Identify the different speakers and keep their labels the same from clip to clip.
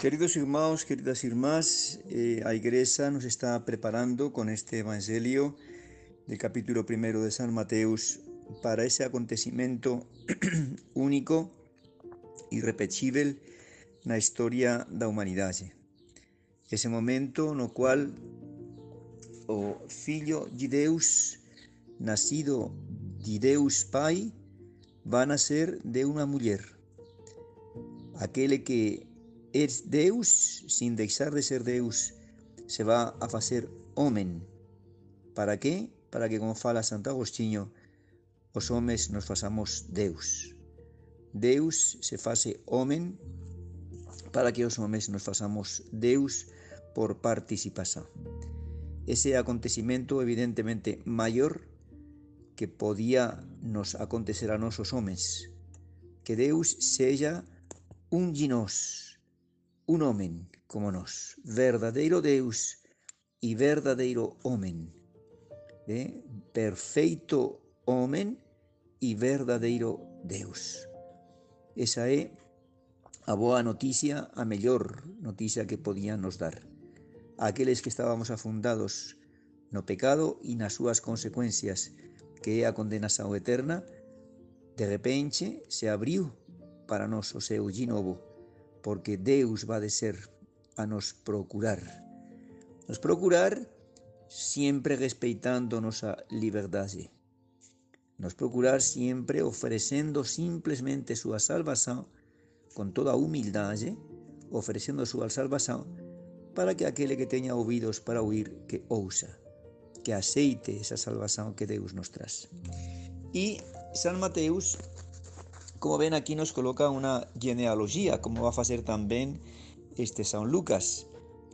Speaker 1: Queridos irmãos, queridas irmãs, eh, a igreja nos está preparando con este Evangelio del capítulo primero de San Mateus para ese acontecimiento único, irrepetible na historia da humanidade. Ese momento no cual o Filho de Deus, nacido de Deus Pai, va a nacer de una mulher. Aquele que es Deus, sin deixar de ser Deus, se va a facer homen. Para que? Para que, como fala Santo Agostinho, os homes nos fasamos Deus. Deus se face homen para que os homes nos fasamos Deus por participación. Ese acontecimento evidentemente maior que podía nos acontecer a nosos homens. Que Deus seja un de nós, un homen como nós, verdadeiro Deus e verdadeiro homen, eh? perfeito homen e verdadeiro Deus. Esa é a boa noticia, a mellor noticia que podían nos dar. Aqueles que estábamos afundados no pecado e nas súas consecuencias, que é a condenação eterna, de repente se abriu para nós o seu de novo porque Deus va de ser a nos procurar. Nos procurar siempre respeitando nosa liberdade. Nos procurar siempre ofrecendo simplesmente súa salvación con toda humildade, ofrecendo súa salvación para que aquele que teña ouvidos para oír que ousa, que aceite esa salvación que Deus nos traz. E San Mateus como ven aquí nos coloca una genealogía, como va a hacer también este San Lucas,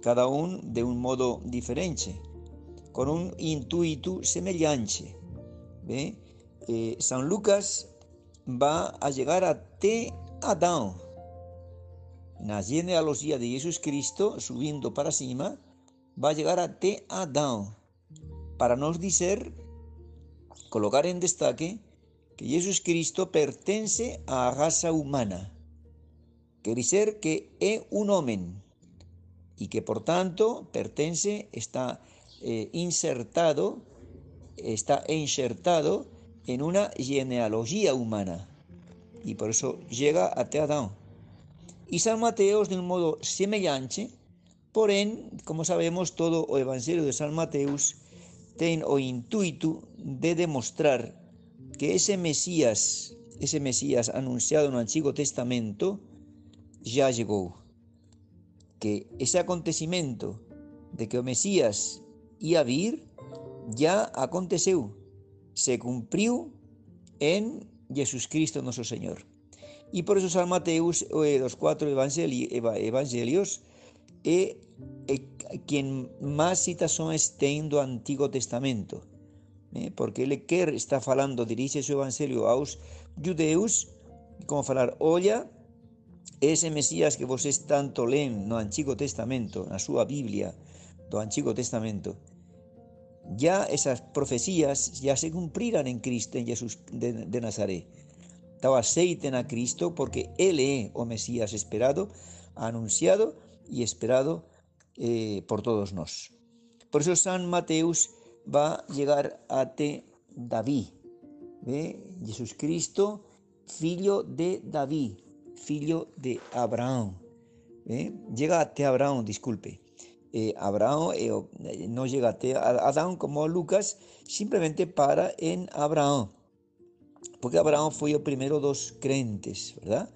Speaker 1: cada uno de un modo diferente, con un intuito semejante. Eh, San Lucas va a llegar a T. Adán. La genealogía de Jesús Cristo, subiendo para cima, va a llegar a T. Adán, para nos decir, colocar en destaque, que Jesús Cristo pertenece a raza humana, quiere decir que es un hombre y que por tanto pertenece, está eh, insertado, está insertado en una genealogía humana y por eso llega a Adán. Y San Mateo de un modo semejante, porém, como sabemos, todo el Evangelio de San Mateus tiene o intuito de demostrar que ese Mesías, ese Mesías anunciado en el Antiguo Testamento, ya llegó. Que ese acontecimiento de que el Mesías iba a vir ya aconteció, se cumplió en Jesucristo nuestro Señor. Y por eso San Mateus, eh, los cuatro evangelios, es eh, quien más citaciones tiene del Antiguo Testamento eh, porque ele quer, está falando, dirige su evangelio aos judeus, como falar, olla, ese Mesías que vocês tanto leen no Antigo Testamento, na súa Biblia do Antigo Testamento, ya esas profecías ya se cumpriran en Cristo, en Jesús de, de Nazaret. Estaba aceiten a Cristo porque Él es o Mesías esperado, anunciado y esperado eh, por todos nos. Por eso San Mateus va a llegar a te David. ¿ve? Jesús Cristo, filho de David, filho de Abraham. Llega a te Abraham, disculpe. Eh, Abraham eh, no llega a te Adán como Lucas, simplemente para en Abraham. Porque Abraham fue el primero dos crentes, ¿verdad?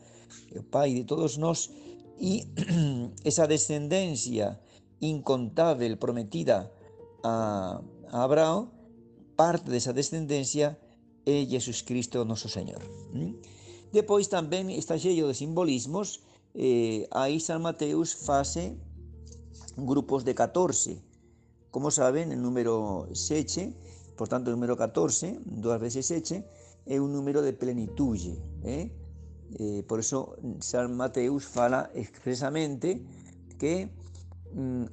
Speaker 1: El padre de todos nos. Y esa descendencia incontable, prometida a, Abraham, parte de esa descendencia es Jesucristo nuestro Señor. Después también está lleno de simbolismos. Eh, ahí San Mateus hace grupos de 14. Como saben, el número 7, por tanto el número 14, dos veces 7, es un número de plenitud. ¿eh? Eh, por eso San Mateus fala expresamente que Mm,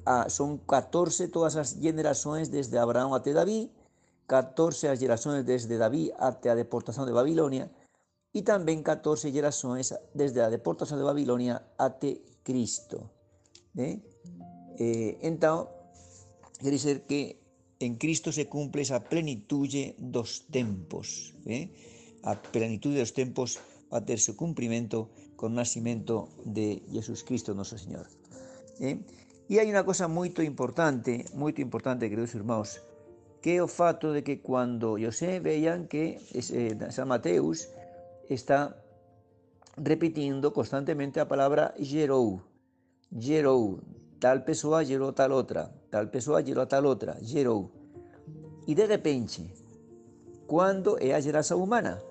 Speaker 1: ah, son 14 todas las generaciones desde Abraham hasta David, 14 las generaciones desde David hasta la deportación de Babilonia y también 14 generaciones desde la deportación de Babilonia hasta Cristo. ¿eh? Eh, entonces, quer dizer que en Cristo se cumple esa plenitud dos tempos. ¿eh? A plenitud de los tempos va a tener su cumplimiento con nacimiento de Jesús Cristo nuestro Señor. ¿eh? Y hay una cosa muy importante, muy importante, queridos hermanos, que o fato de que cuando José veían que eh, San Mateus está repitiendo constantemente la palabra gerou, gerou, tal pessoa gerou tal outra, tal pessoa gerou tal outra, gerou. E de repente, quando é a geração humana?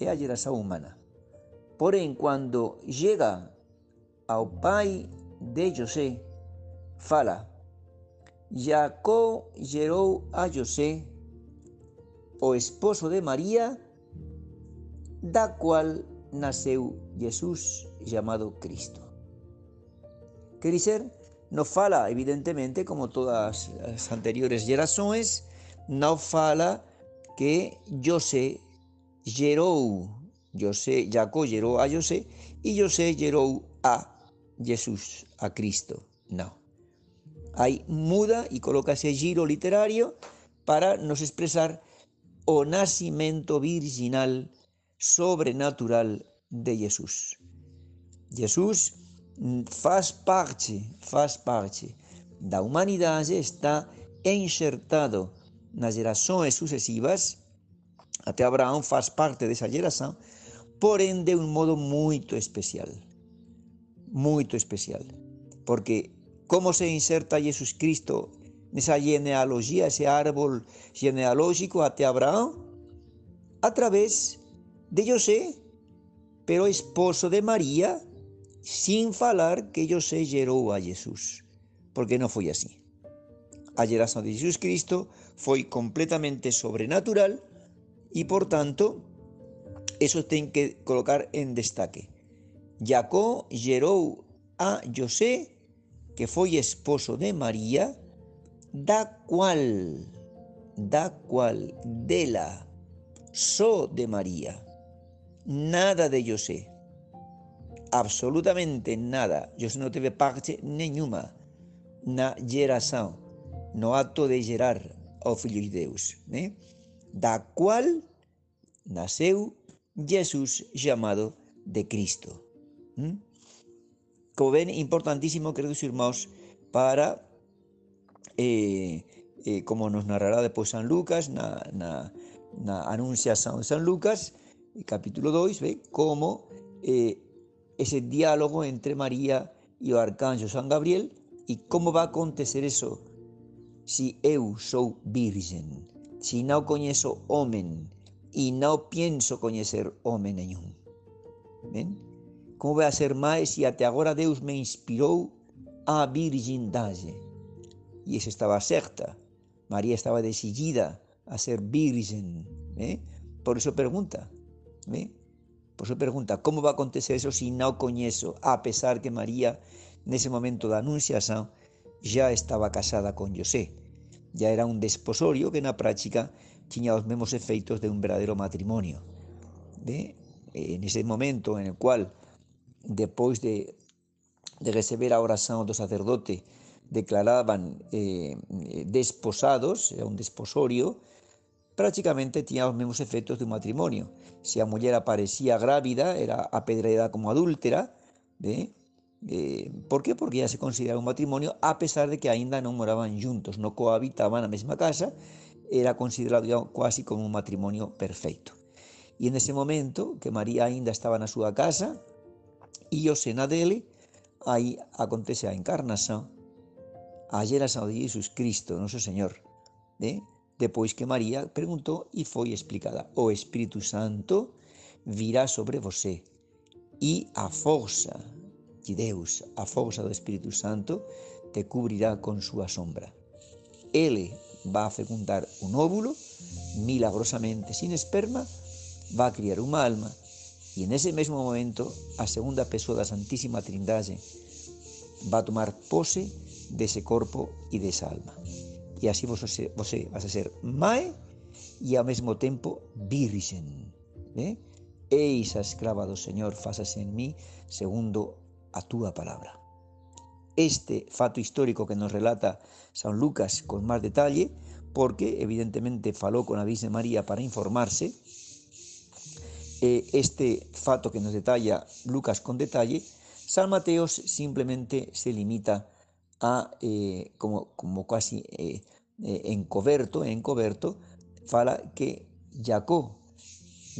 Speaker 1: É a geração humana. Porém, quando chega ao pai de José, fala: Jacó gerou a José, o esposo de Maria, da qual nasceu Jesus, chamado Cristo. Quer dizer, no fala, evidentemente, como todas as anteriores gerações, não fala que José gerou, José, Jacó gerou a José e José gerou a Jesus, a Cristo. Não. Aí muda e coloca esse giro literário para nos expressar o nascimento virginal sobrenatural de Jesus. Jesus faz parte, faz parte da humanidade, está enxertado nas gerações sucessivas, até Abraão faz parte dessa geração, porém de um modo muito especial. Muito especial. Porque como se inserta Jesus Cristo nessa genealogia, esse árbol genealógico até Abraão? Através de José, pero esposo de Maria, sin falar que José gerou a Jesus, porque non foi así. A geración de Jesus Cristo foi completamente sobrenatural e, por tanto, eso ten que colocar en destaque. Jacó gerou a José, que foi esposo de María, da cual, da cual, dela, só de María, nada de José absolutamente nada. Yo no tuve parte nenhuma na geração, no acto de gerar ao Filho de Deus, né? da qual nasceu Jesus chamado de Cristo. Como ven, importantísimo, queridos irmãos, para, eh, eh, como nos narrará después San Lucas, na, na, anunciação de San Lucas, capítulo 2, ve como eh, ese diálogo entre María y el arcángel San Gabriel y cómo va a acontecer eso si eu sou virgen, si no conheço hombre y no pienso conocer hombre nenhum. ¿Ven? Como vai ser más si até agora Deus me inspirou a virgindade? Y eso estaba certa. María estaba decidida a ser virgen. ¿eh? Por eso pregunta. ¿eh? Por eso pregunta, ¿cómo va a acontecer eso si no coñezo? A pesar que María, en ese momento de anunciación, ya estaba casada con José. Ya era un desposorio que en la práctica tenía los mismos efectos de un verdadero matrimonio. En ese momento en el cual, después de, de recibir la oración del sacerdote, declaraban eh, desposados, era un desposorio, prácticamente tenía los mismos efectos de un matrimonio. Si la mujer aparecía grávida, era apedreada como adúltera. ¿eh? ¿Por qué? Porque ya se consideraba un matrimonio, a pesar de que ainda no moraban juntos, no cohabitaban en la misma casa, era considerado casi como un matrimonio perfecto. Y en ese momento, que María ainda estaba en su casa, y José dele, ahí acontece encarnación, ayer a de Jesús Cristo, nuestro Señor. ¿eh? Depois que María preguntou e foi explicada: O Espírito Santo virá sobre você e a força de Deus, a força do Espírito Santo, te cubrirá com sua sombra. Ele vai fecundar um óvulo, milagrosamente sem esperma, vai criar uma alma e nesse mesmo momento a segunda pessoa da Santíssima Trindade vai tomar posse desse corpo e dessa alma e así você, você vas a ser mãe e ao mesmo tempo virgem. ¿eh? Eis a escrava do Senhor, façase en mí segundo a tua palavra. este fato histórico que nos relata San Lucas con más detalle, porque evidentemente faló con la Virgen María para informarse. Eh, este fato que nos detalla Lucas con detalle, San Mateos simplemente se limita a, eh, como, como casi eh, encoberto, encoberto, fala que Jacob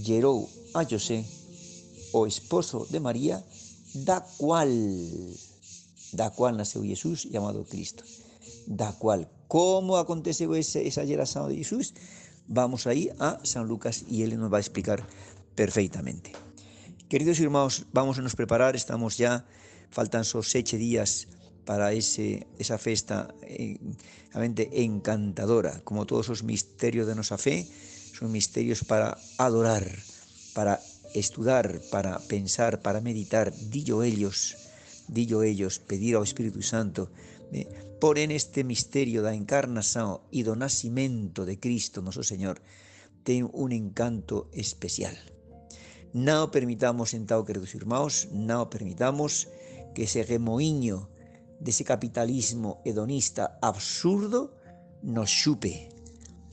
Speaker 1: gerou a José, o esposo de María, da cual, da cual nació Jesús llamado Cristo, da cual. ¿Cómo aconteceu esa geración de Jesús? Vamos ahí a San Lucas y él nos va a explicar perfectamente. Queridos hermanos, vamos a nos preparar, estamos ya, faltan solo siete días para ese, esa festa eh, realmente encantadora, como todos los misterios de nuestra fe, son misterios para adorar, para estudiar, para pensar, para meditar, dillo ellos, dillo ellos, pedir al Espíritu Santo, eh, por en este misterio da encarnación y do nacimiento de Cristo nuestro Señor, tiene un encanto especial. No permitamos, en tal queridos hermanos, no permitamos que ese remoíño de ese capitalismo hedonista absurdo nos chupe,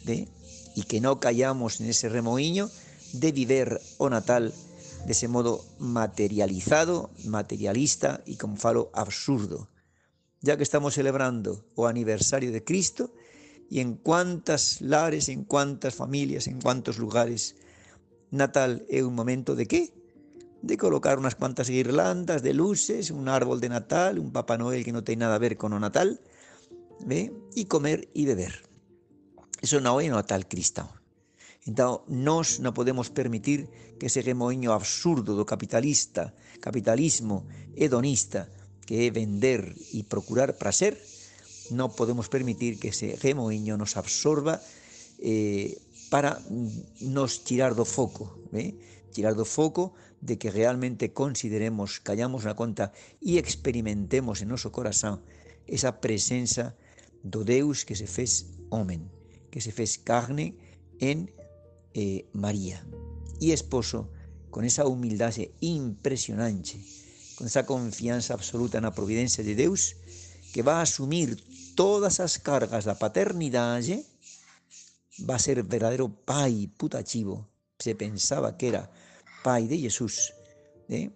Speaker 1: ¿de? y que no callamos en ese remoíño de vivir o natal de ese modo materializado, materialista y con falo absurdo. Ya que estamos celebrando o aniversario de Cristo, y en cuántas lares, en cuántas familias, en cuántos lugares, Natal es un momento de qué? De colocar unas cuantas guirlandas de luces, un árbol de Natal, un Papá Noel que no tiene nada a ver con o Natal, ¿ve? y comer y beber. Eso no es Natal cristiano. Entonces, nos no podemos permitir que ese remoinho absurdo do capitalista, capitalismo hedonista, que es vender y procurar placer, no podemos permitir que ese remoinho nos absorba eh, para nos tirar do foco, ¿eh? tirar do foco de que realmente consideremos, callamos na conta e experimentemos en noso corazón esa presencia do Deus que se fez homem, que se fez carne en eh, María. Y esposo, con esa humildad impresionante, con esa confianza absoluta en la providencia de Dios, que va a asumir todas las cargas de la paternidad, va a ser verdadero pai putativo. Se pensaba que era pai de Jesús. ¿eh?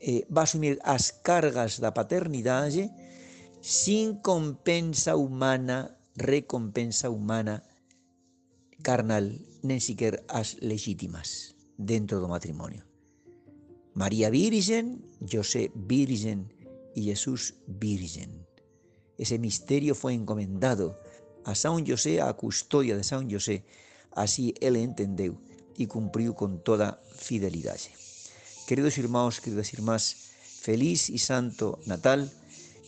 Speaker 1: Eh, va a asumir las cargas de la paternidad sin compensa humana, recompensa humana carnal, ni siquiera as legítimas dentro do matrimonio. María Virgen, José Virgen y Jesús Virgen. Ese misterio fue encomendado a San José a custodia de San José. Así ele entendeu e cumpriu con toda fidelidade. Queridos irmãos, queridas irmás, feliz e santo Natal,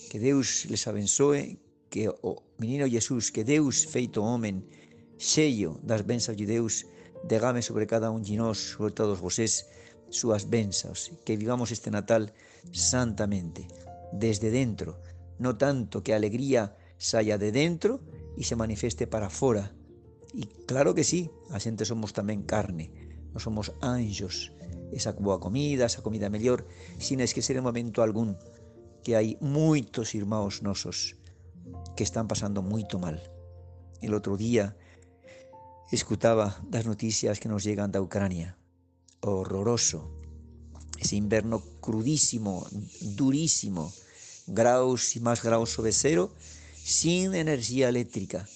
Speaker 1: que Deus les abençoe, que o menino Jesús, que Deus feito homen, cheio das bênçãos de Deus, derrame sobre cada un de nós, sobre todos vosés, súas bênçãos, que vivamos este Natal santamente, desde dentro, no tanto que a alegría saia de dentro, e se manifeste para fora. E claro que sí, a xente somos tamén carne, non somos anjos, esa boa comida, esa comida mellor, sin esquecer en momento algún que hai moitos irmãos nosos que están pasando moito mal. El outro día escutaba las noticias que nos llegan de Ucrania. Horroroso. Ese invierno crudísimo, durísimo, grados y más grados sobre cero, sin energía eléctrica,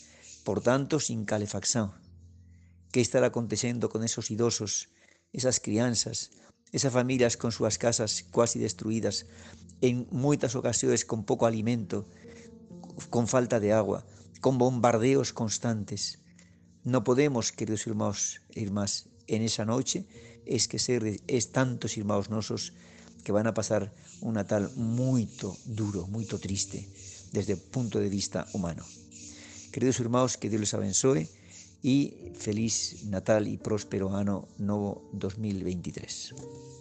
Speaker 1: por tanto sin calefacción. ¿Qué estará aconteciendo con esos idosos, esas crianzas, esas familias con sus casas casi destruidas, en muchas ocasiones con poco alimento, con falta de agua, con bombardeos constantes? No podemos, queridos hermanos e irmás, en esa noche es que ser es tantos hermanos nosos que van a pasar un Natal muy duro, muy triste desde el punto de vista humano. Queridos hermanos, que Dios les abençoe y feliz Natal y próspero año nuevo 2023.